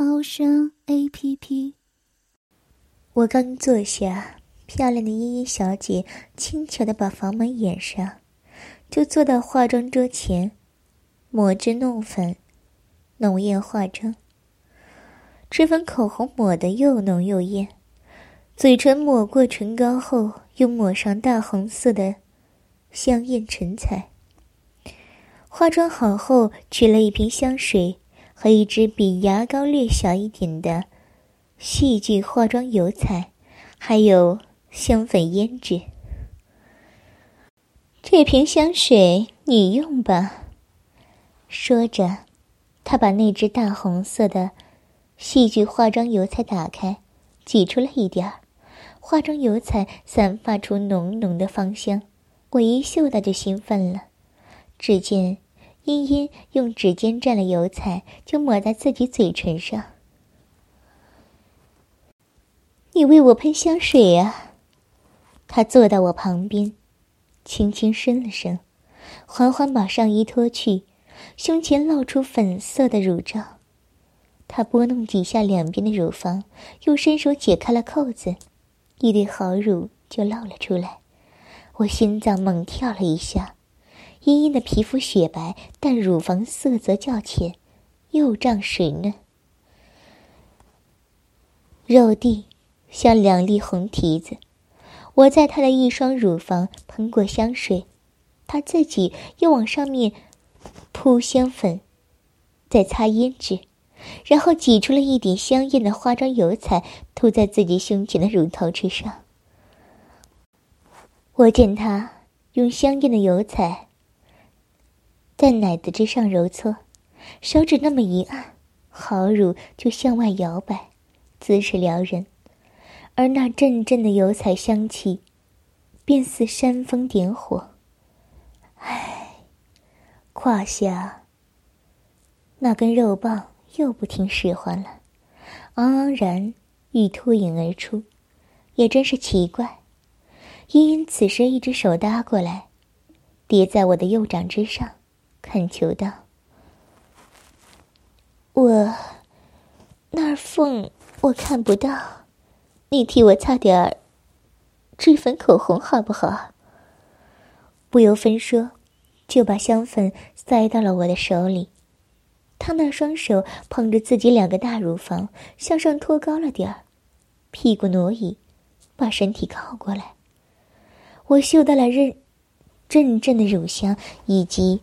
猫声 A P P。我刚坐下，漂亮的依依小姐轻巧的把房门掩上，就坐到化妆桌前，抹脂弄粉，浓艳化妆。脂粉口红抹得又浓又艳，嘴唇抹过唇膏后，又抹上大红色的香艳唇彩。化妆好后，取了一瓶香水和一支比牙膏略小一点的戏剧化妆油彩，还有香粉胭脂。这瓶香水你用吧。说着，他把那只大红色的戏剧化妆油彩打开，挤出了一点儿。化妆油彩散发出浓浓的芳香，我一嗅到就兴奋了。只见。茵茵用指尖蘸了油彩，就抹在自己嘴唇上。你为我喷香水呀？他坐到我旁边，轻轻伸了伸，缓缓把上衣脱去，胸前露出粉色的乳罩。他拨弄几下两边的乳房，又伸手解开了扣子，一对好乳就露了出来。我心脏猛跳了一下。茵茵的皮肤雪白，但乳房色泽较浅，又胀水嫩，肉蒂像两粒红提子。我在她的一双乳房喷过香水，她自己又往上面铺香粉，再擦胭脂，然后挤出了一点香艳的化妆油彩，涂在自己胸前的乳头之上。我见她用香艳的油彩。在奶子之上揉搓，手指那么一按，好乳就向外摇摆，姿势撩人，而那阵阵的油彩香气，便似煽风点火。唉，胯下那根肉棒又不听使唤了，昂昂然欲脱颖而出，也真是奇怪。茵茵此时一只手搭过来，叠在我的右掌之上。恳求道：“我那儿缝我看不到，你替我擦点儿脂粉口红好不好？”不由分说，就把香粉塞到了我的手里。他那双手捧着自己两个大乳房，向上托高了点儿，屁股挪移，把身体靠过来。我嗅到了阵阵阵的乳香，以及。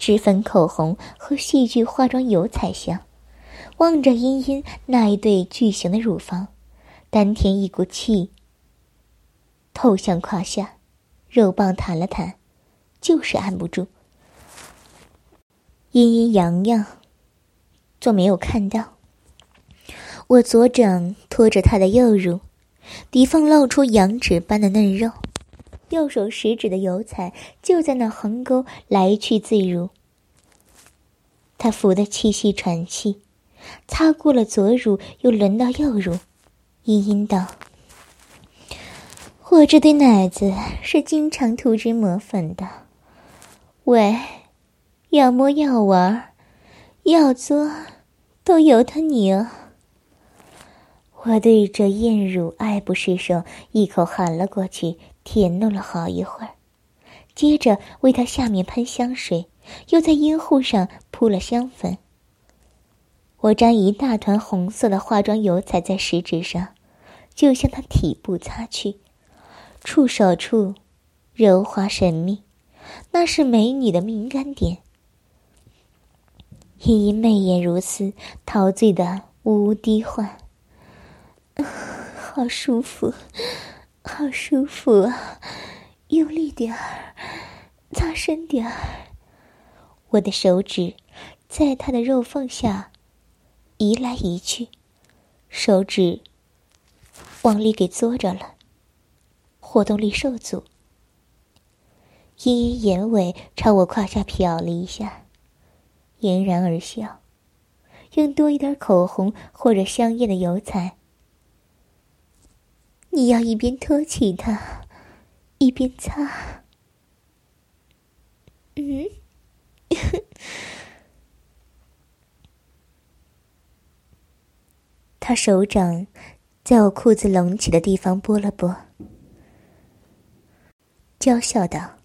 脂粉口红和戏剧化妆油彩香，望着茵茵那一对巨型的乳房，丹田一股气透向胯下，肉棒弹了弹，就是按不住。茵茵洋洋，做没有看到。我左掌托着她的右乳，底缝露出羊脂般的嫩肉。右手食指的油彩就在那横沟来去自如。他扶得气息喘气，擦过了左乳，又轮到右乳，阴阴道：“我这对奶子是经常涂脂抹粉的，喂，要摸要玩，要作，都由他你哦。”我对着艳乳爱不释手，一口含了过去。舔弄了好一会儿，接着为他下面喷香水，又在阴户上铺了香粉。我沾一大团红色的化妆油彩在食指上，就向他体部擦去，触手处柔滑神秘，那是美女的敏感点。依依媚眼如丝，陶醉的无滴唤，好舒服。好舒服啊！用力点儿，擦深点儿。我的手指在他的肉缝下移来移去，手指往里给嘬着了，活动力受阻。茵茵眼尾朝我胯下瞟了一下，嫣然而笑，用多一点口红或者香艳的油彩。你要一边托起他，一边擦。嗯，他手掌在我裤子隆起的地方拨了拨，娇笑道。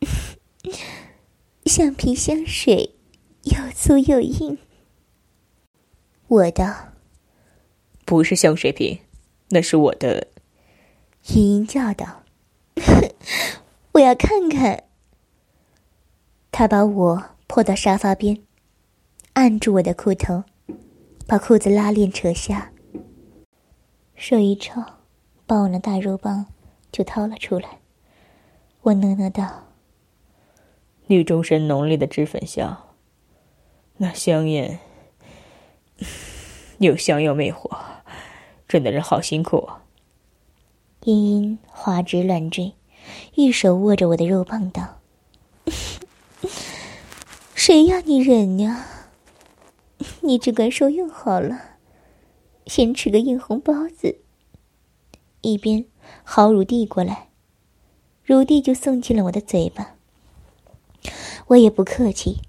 橡皮香水，又粗又硬。我道：“不是香水瓶，那是我的。”茵茵叫道：“我要看看。”他把我拖到沙发边，按住我的裤头，把裤子拉链扯下，手一抽，把我那大肉棒就掏了出来。我讷讷道。女中神浓烈的脂粉香，那香烟又香又魅惑，真的人好辛苦啊。茵茵花枝乱坠，一手握着我的肉棒道：“ 谁要你忍呀？你只管受用好了，先吃个硬红包子。”一边好乳递过来，乳递就送进了我的嘴巴。我也不客气，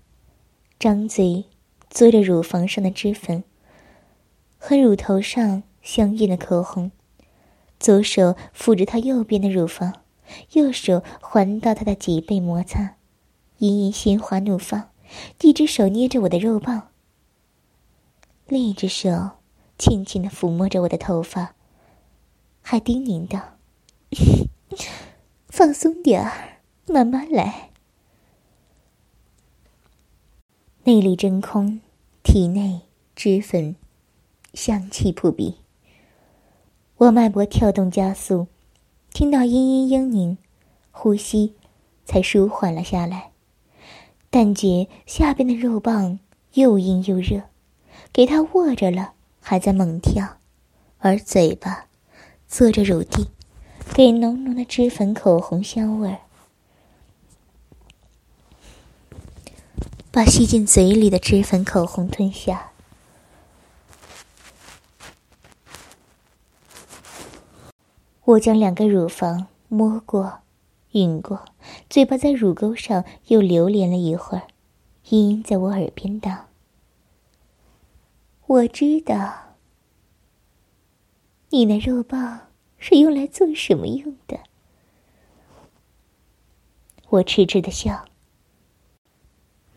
张嘴嘬着乳房上的脂粉和乳头上香艳的口红，左手抚着她右边的乳房，右手环到她的脊背摩擦，隐隐心花怒放，一只手捏着我的肉棒，另一只手轻轻的抚摸着我的头发，还叮咛道：“ 放松点儿，慢慢来。”内里真空，体内脂粉香气扑鼻。我脉搏跳动加速，听到嘤嘤嘤咛，呼吸才舒缓了下来。但觉下边的肉棒又硬又热，给他握着了，还在猛跳，而嘴巴嘬着乳蒂，给浓浓的脂粉口红香味儿。把吸进嘴里的脂粉口红吞下，我将两个乳房摸过、吮过，嘴巴在乳沟上又流连了一会儿。茵茵在我耳边道：“我知道，你那肉棒是用来做什么用的。”我痴痴的笑。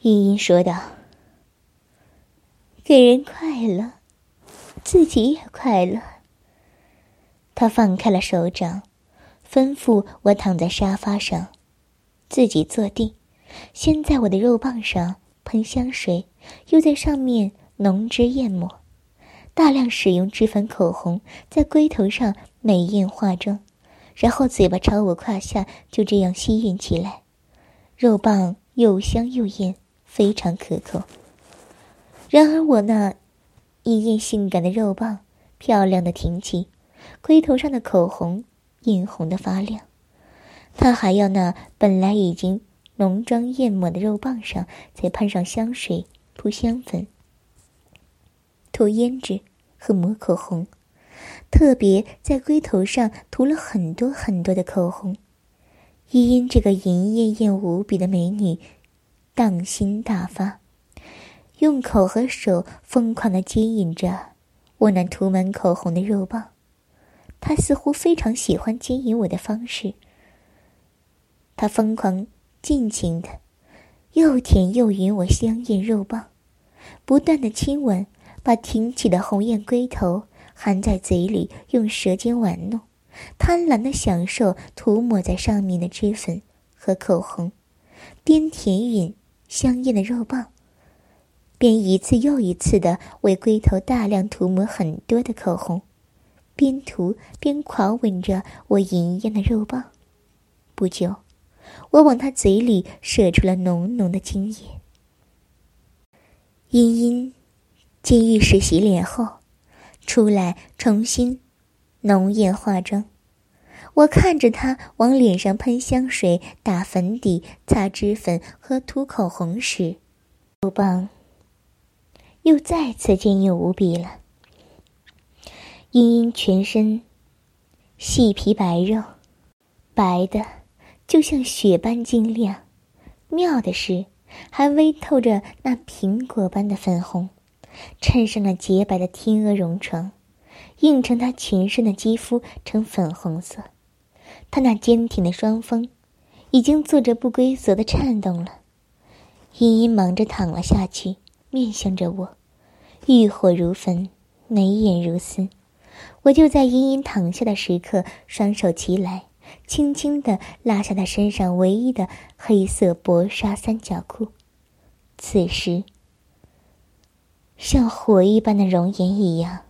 茵茵说道：“给人快乐，自己也快乐。”他放开了手掌，吩咐我躺在沙发上，自己坐定，先在我的肉棒上喷香水，又在上面浓脂艳抹，大量使用脂粉口红，在龟头上美艳化妆，然后嘴巴朝我胯下就这样吸吮起来，肉棒又香又艳。非常可口。然而我那一艳性感的肉棒，漂亮的挺起，龟头上的口红艳红的发亮。他还要那本来已经浓妆艳抹的肉棒上再喷上香水、扑香粉、涂胭脂和抹口红，特别在龟头上涂了很多很多的口红。依因这个淫艳艳无比的美女。荡心大发，用口和手疯狂的接引着我那涂满口红的肉棒。他似乎非常喜欢接引我的方式。他疯狂、尽情的又舔又吮我香艳肉棒，不断的亲吻，把挺起的红艳龟头含在嘴里，用舌尖玩弄，贪婪的享受涂抹在上面的脂粉和口红，边舔吮。香艳的肉棒，便一次又一次的为龟头大量涂抹很多的口红，边涂边狂吻着我淫艳的肉棒。不久，我往他嘴里射出了浓浓的精液。茵茵进浴室洗脸后，出来重新浓艳化妆。我看着他往脸上喷香水、打粉底、擦脂粉和涂口红时，肉棒又再次坚硬无比了。茵茵全身细皮白肉，白的就像雪般晶亮。妙的是，还微透着那苹果般的粉红，衬上了洁白的天鹅绒床，映成她全身的肌肤呈粉红色。她那坚挺的双峰，已经做着不规则的颤动了。茵茵忙着躺了下去，面向着我，欲火如焚，眉眼如丝。我就在茵茵躺下的时刻，双手齐来。轻轻地拉下他身上唯一的黑色薄纱三角裤，此时像火一般的熔岩一样，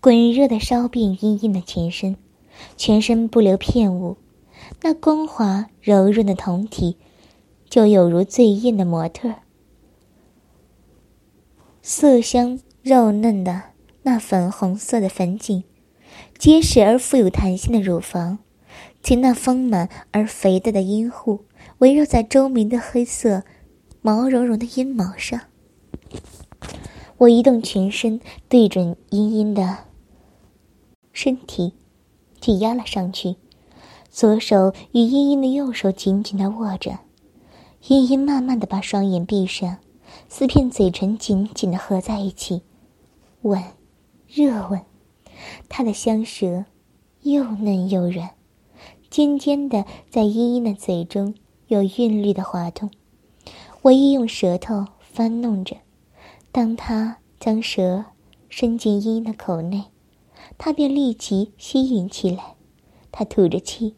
滚热的烧遍茵茵的全身，全身不留片物，那光滑柔润的酮体，就有如最艳的模特，色香肉嫩的那粉红色的粉颈，结实而富有弹性的乳房。及那丰满而肥大的阴户，围绕在周明的黑色、毛茸茸的阴毛上。我移动全身，对准茵茵的身体，挤压了上去。左手与茵茵的右手紧紧的握着，茵茵慢慢的把双眼闭上，四片嘴唇紧紧的合在一起，吻，热吻。他的香舌又嫩又软。尖尖的，在茵茵的嘴中有韵律的滑动，我亦用舌头翻弄着。当他将舌伸进茵茵的口内，他便立即吸吮起来。他吐着气，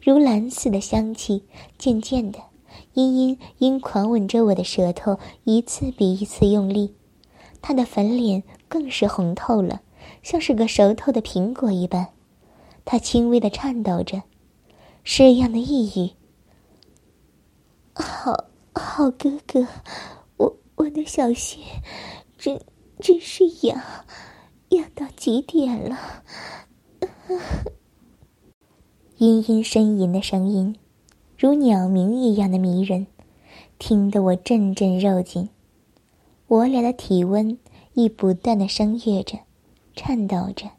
如蓝似的香气。渐渐的，茵茵因狂吻着我的舌头，一次比一次用力。他的粉脸更是红透了，像是个熟透的苹果一般。他轻微的颤抖着。是样的抑郁。好好哥哥，我我的小穴，真真是痒，痒到极点了。殷殷呻吟的声音，如鸟鸣一样的迷人，听得我阵阵肉紧。我俩的体温亦不断的升跃着，颤抖着，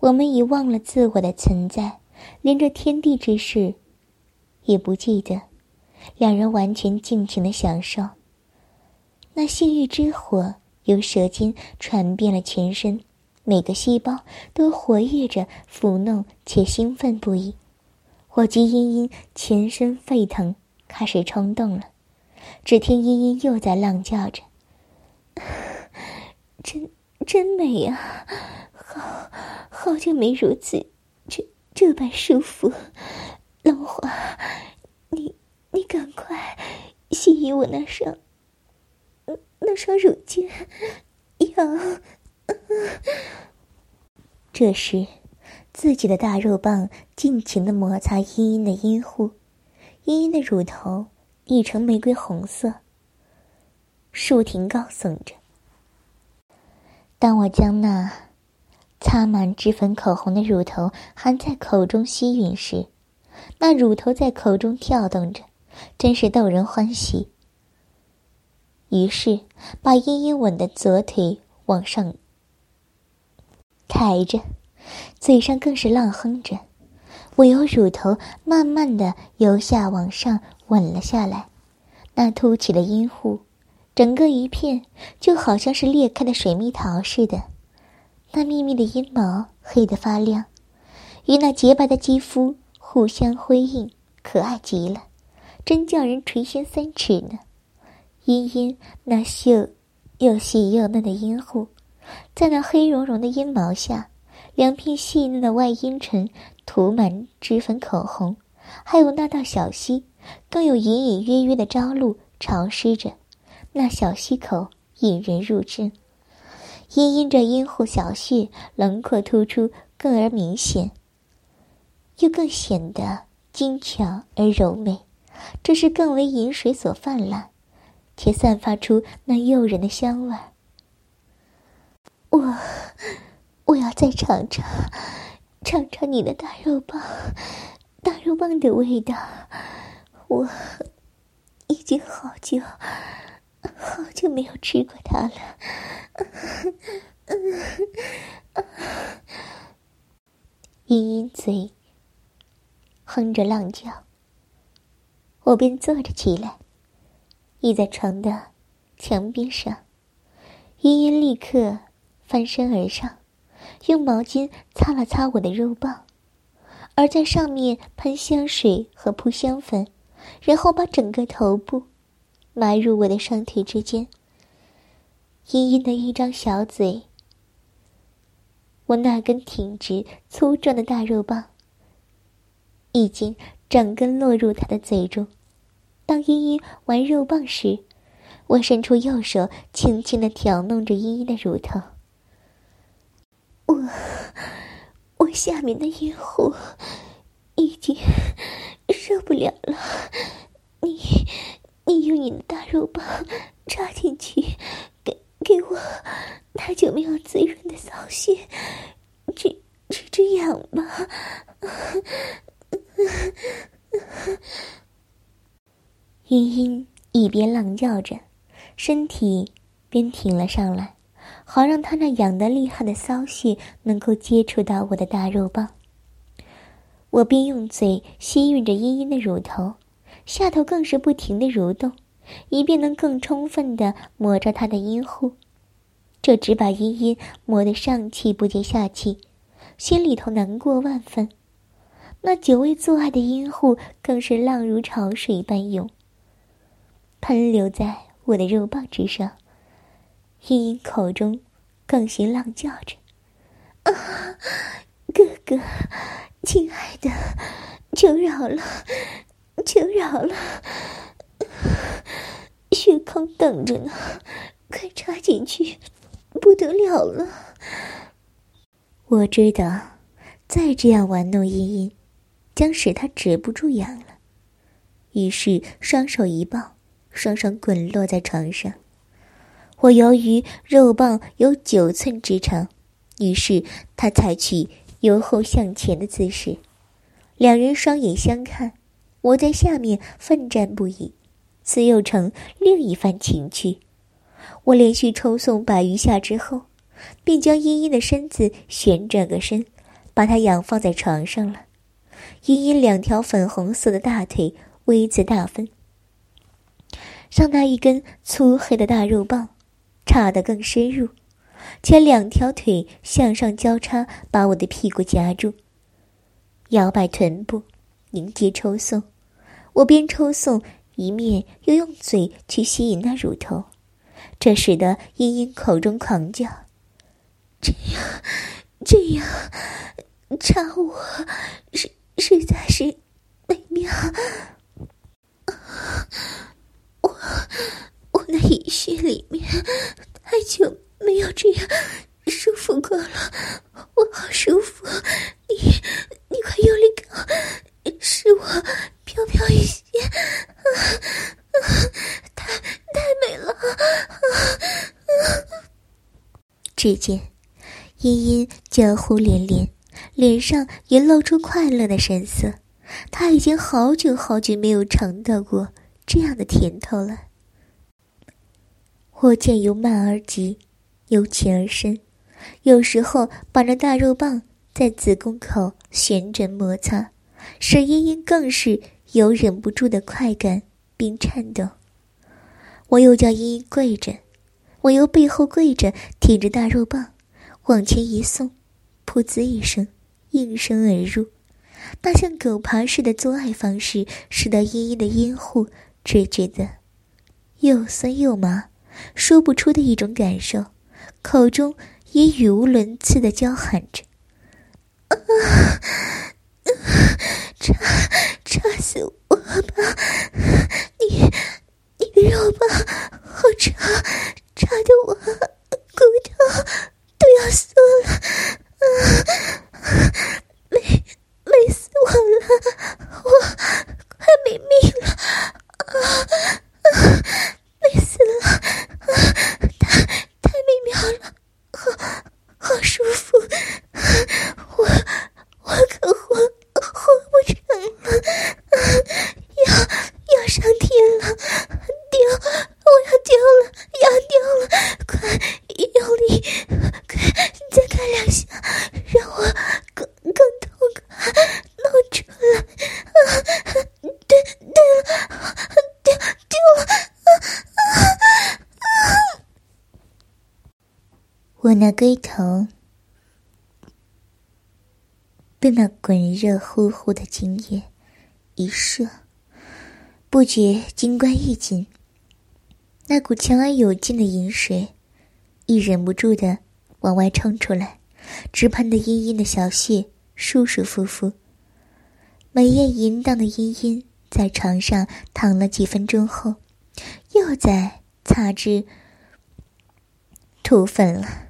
我们已忘了自我的存在。连这天地之事，也不记得。两人完全尽情的享受。那性欲之火由舌尖传遍了全身，每个细胞都活跃着，抚弄且兴奋不已。我及茵茵全身沸腾，开始冲动了。只听茵茵又在浪叫着：“真真美呀！好好久没如此。”这这般舒服，龙华，你你赶快吸引我那双那双乳尖，要。这时，自己的大肉棒尽情的摩擦茵茵的阴户，茵茵的乳头已成玫瑰红色，竖挺高耸着。当我将那。擦满脂粉口红的乳头含在口中吸吮时，那乳头在口中跳动着，真是逗人欢喜。于是，把茵茵吻的左腿往上抬着，嘴上更是浪哼着。我由乳头慢慢的由下往上吻了下来，那凸起的阴户，整个一片就好像是裂开的水蜜桃似的。那密密的阴毛黑得发亮，与那洁白的肌肤互相辉映，可爱极了，真叫人垂涎三尺呢。茵茵那秀又细又嫩的阴户，在那黑茸茸的阴毛下，两片细嫩的外阴唇涂满脂粉口红，还有那道小溪，更有隐隐约约的朝露潮湿着，那小溪口引人入胜。因因着阴户小穴轮廓突出更而明显，又更显得精巧而柔美，这是更为饮水所泛滥，且散发出那诱人的香味儿。我要再尝尝，尝尝你的大肉棒，大肉棒的味道。我已经好久 好久没有吃过它了。茵茵嘴哼着浪叫，我便坐着起来，倚在床的墙边上。茵茵立刻翻身而上，用毛巾擦了擦我的肉棒，而在上面喷香水和扑香粉，然后把整个头部埋入我的双腿之间。茵茵的一张小嘴，我那根挺直粗壮的大肉棒已经整根落入她的嘴中。当茵茵玩肉棒时，我伸出右手，轻轻的挑弄着茵茵的乳头。我，我下面的阴户已经受不了了。你你用你的大肉棒 插进去，给给我那就没有滋润的骚穴，这这这样吧。茵茵一边浪叫着。身体边挺了上来，好让他那痒得厉害的骚穴能够接触到我的大肉棒。我便用嘴吸吮着茵茵的乳头，下头更是不停的蠕动，以便能更充分的摸着他的阴户。这只把茵茵磨得上气不接下气，心里头难过万分。那久未做爱的阴户更是浪如潮水般涌，喷流在。我的肉棒之上，茵茵口中更是浪叫着：“啊，哥哥，亲爱的，求饶了，求饶了，血坑等着呢，快插进去，不得了了！”我知道，再这样玩弄茵茵，将使她止不住痒了，于是双手一抱。双双滚落在床上，我由于肉棒有九寸之长，于是他采取由后向前的姿势，两人双眼相看，我在下面奋战不已，此又成另一番情趣。我连续抽送百余下之后，便将茵茵的身子旋转个身，把她仰放在床上了。茵茵两条粉红色的大腿 V 字大分。上那一根粗黑的大肉棒，插得更深入，且两条腿向上交叉，把我的屁股夹住，摇摆臀部，迎接抽送。我边抽送，一面又用嘴去吸引那乳头，这使得茵茵口中狂叫：“这样，这样，插我，实实在是美妙。”我我那阴穴里面太久没有这样舒服过了，我好舒服。你你快用力搞，使我飘飘一些。太太美了。只见茵茵娇呼连连，脸上也露出快乐的神色。她已经好久好久没有尝到过。这样的甜头了。我见由慢而急，由浅而深，有时候把那大肉棒在子宫口旋转摩擦，使茵茵更是有忍不住的快感并颤抖。我又叫茵茵跪着，我由背后跪着，挺着大肉棒，往前一送，噗呲一声，应声而入。那像狗爬似的做爱方式，使得茵茵的阴户。只觉得又酸又麻，说不出的一种感受，口中也语无伦次的叫喊着：“ 啊，插插死我吧！你你的肉棒好插，插的我骨头都要酥了，啊，美美死我了，我快没命了！”啊啊！美死了！啊，太太美妙了，好好舒服，我那龟头被那滚热乎乎的精液一射，不觉金冠一紧，那股强而有劲的饮水亦忍不住的往外冲出来，直喷的茵茵的小穴舒舒服服。美艳淫荡的茵茵在床上躺了几分钟后，又在擦脂涂粉了。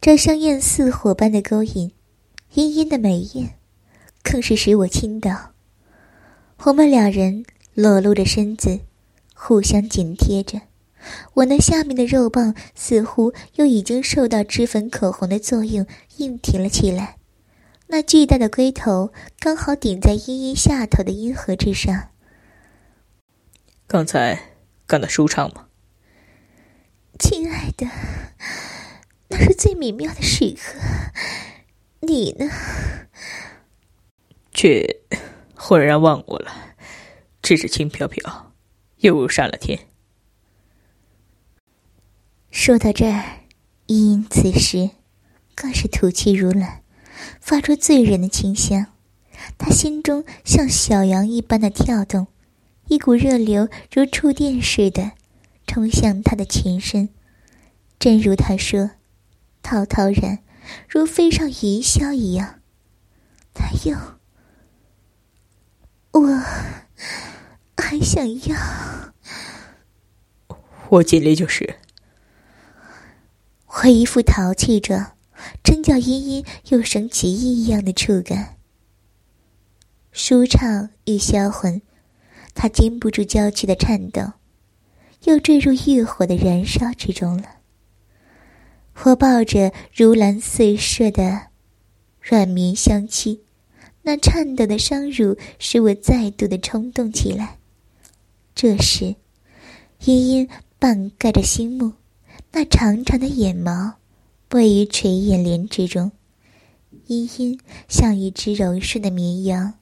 这香艳似火般的勾引，茵茵的美艳，更是使我倾倒。我们两人裸露着身子，互相紧贴着。我那下面的肉棒似乎又已经受到脂粉口红的作用，硬挺了起来。那巨大的龟头刚好顶在茵茵下头的阴核之上。刚才干得舒畅吗？亲爱的，那是最美妙的时刻。你呢？却 忽然忘我了，只是轻飘飘，又上了天。说到这儿，茵茵此时更是吐气如兰。发出醉人的清香，他心中像小羊一般的跳动，一股热流如触电似的冲向他的全身。正如他说：“滔滔然，如飞上云霄一样。”他又，我还想要。我尽力就是。我一副淘气状。真叫茵茵有神奇异一样的触感，舒畅与销魂，他禁不住娇躯的颤抖，又坠入欲火的燃烧之中了。我抱着如兰似麝的软绵香躯，那颤抖的双乳使我再度的冲动起来。这时，茵茵半盖着心目，那长长的眼毛。位于垂眼帘之中，茵茵像一只柔顺的绵羊，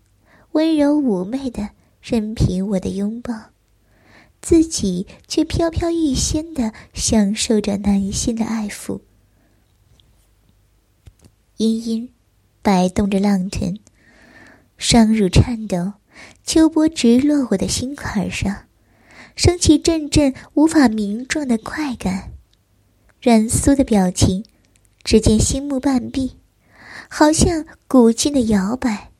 温柔妩媚的任凭我的拥抱，自己却飘飘欲仙的享受着男性的爱抚。茵茵摆动着浪臀，双乳颤抖，秋波直落我的心坎上，升起阵阵无法名状的快感，软酥的表情。只见心目半闭，好像古劲的摇摆，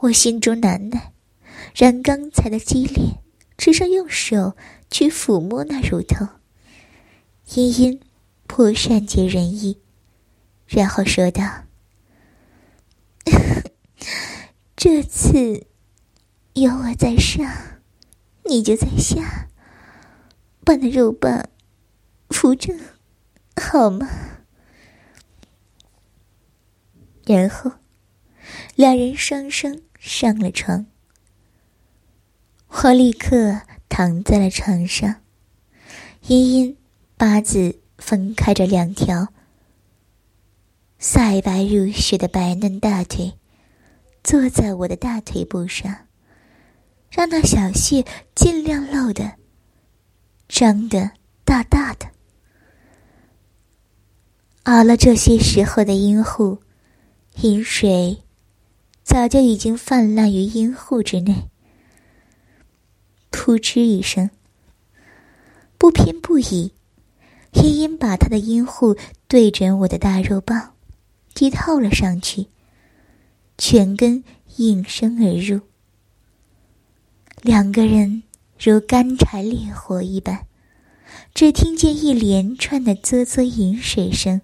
我心中难耐，然刚才的激烈，只剩用手去抚摸那乳头。茵茵颇善解人意，然后说道：“这次有我在上，你就在下，把那肉棒扶正，好吗？”然后，两人双双上了床。我立刻躺在了床上，茵茵八字分开着两条晒白如雪的白嫩大腿，坐在我的大腿部上，让那小穴尽量露的张的大大的。熬了这些时候的阴户。饮水早就已经泛滥于阴户之内。噗嗤一声，不偏不倚，茵茵把她的阴户对准我的大肉棒，踢透了上去，全根应声而入。两个人如干柴烈火一般，只听见一连串的啧啧饮水声，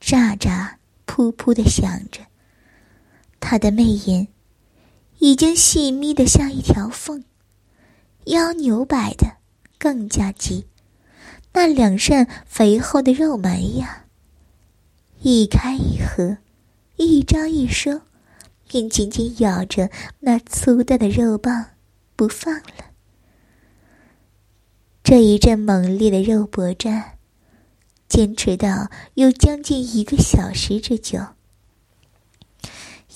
喳喳。噗噗的响着，他的媚眼已经细眯的像一条缝，腰扭摆的更加急，那两扇肥厚的肉门呀，一开一合，一张一收，便紧紧咬着那粗大的肉棒不放了。这一阵猛烈的肉搏战。坚持到有将近一个小时之久，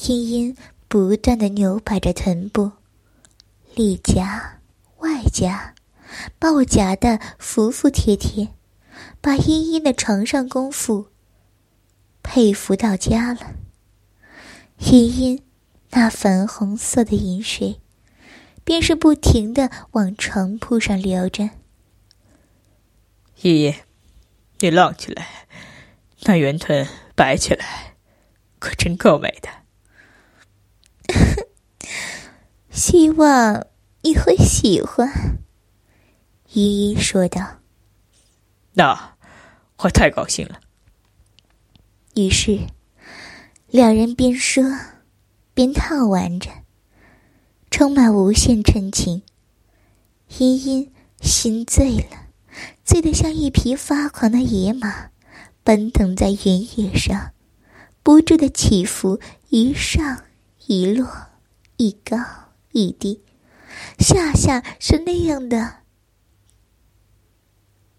茵茵不断的扭摆着臀部，里夹外夹，把我夹得服服帖帖，把茵茵的床上功夫佩服到家了。茵茵那粉红色的饮水，便是不停的往床铺上流着。依依，你浪起来，那圆臀摆起来，可真够美的。希望你会喜欢。依依说道：“那我太高兴了。”于是，两人边说边套玩着，充满无限纯情。茵茵心醉了，醉得像一匹发狂的野马，奔腾在原野上，不住的起伏，一上一落，一高一低，下下是那样的。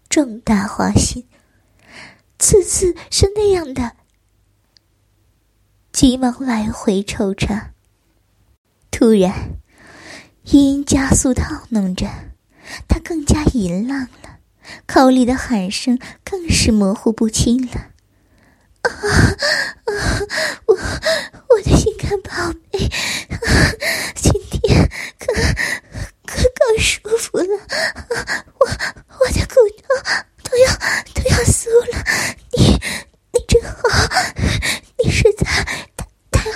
重大花心，次次是那样的，急忙来回抽插。突然，音加速套弄着，他更加淫浪了，口里的喊声更是模糊不清了。啊啊！我我的心肝宝贝，今天可可更舒服了。我我的骨头都要都要酥了。你你真好，你实在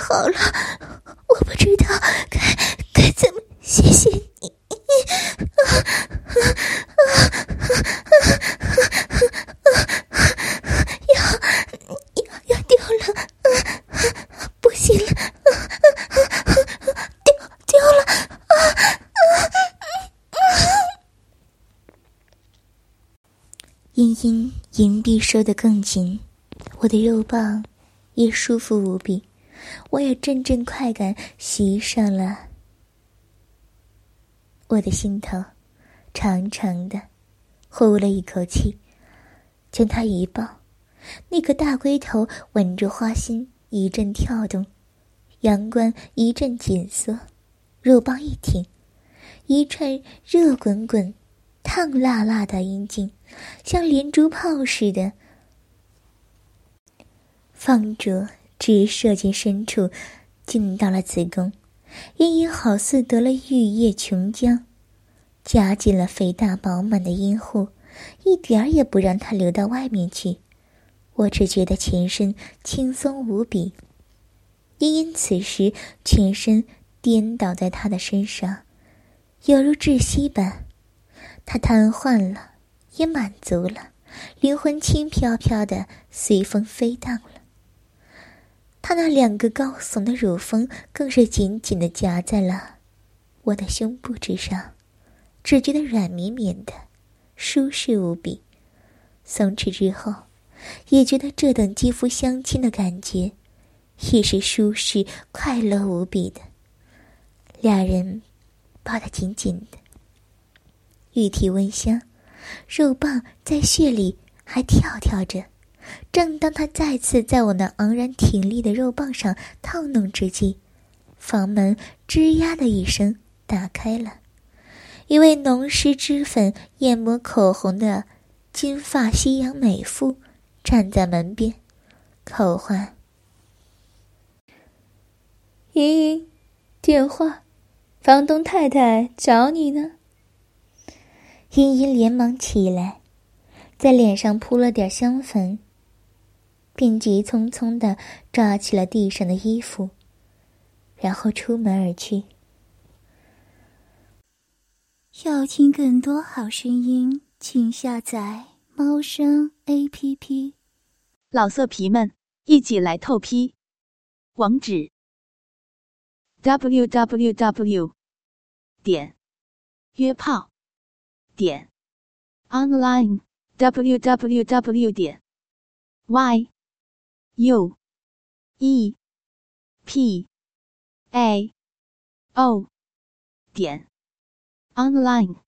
好了。我不知道该该怎么谢谢你。啊啊啊啊啊！要。要掉了，啊不行了，啊啊啊啊掉掉了！啊啊茵茵银币收得更紧，我的肉棒也舒服无比，我也阵阵快感袭上了我的心头，长长的呼了一口气，将他一抱。那个大龟头吻着花心一阵跳动，阳关一阵紧缩，肉棒一挺，一串热滚滚、烫辣辣的阴茎，像连珠炮似的，放着直射进深处，进到了子宫。茵茵好似得了玉液琼浆，夹进了肥大饱满的阴户，一点儿也不让它流到外面去。我只觉得全身轻松无比，茵茵此时全身颠倒在他的身上，犹如窒息般。他瘫痪了，也满足了，灵魂轻飘飘的随风飞荡了。他那两个高耸的乳峰更是紧紧的夹在了我的胸部之上，只觉得软绵绵的，舒适无比。松弛之后。也觉得这等肌肤相亲的感觉，也是舒适快乐无比的。俩人抱得紧紧的，玉体温香，肉棒在穴里还跳跳着。正当他再次在我那昂然挺立的肉棒上套弄之际，房门吱呀的一声打开了，一位浓湿脂粉、眼抹口红的金发西洋美妇。站在门边，口唤：“莹莹，电话，房东太太找你呢。”茵茵连忙起来，在脸上扑了点香粉，便急匆匆的抓起了地上的衣服，然后出门而去。要听更多好声音，请下载猫声 A P P。老色皮们，一起来透批！网址：w w w 点约炮点 online w w w 点 y u e. P. A. O. 点。Online。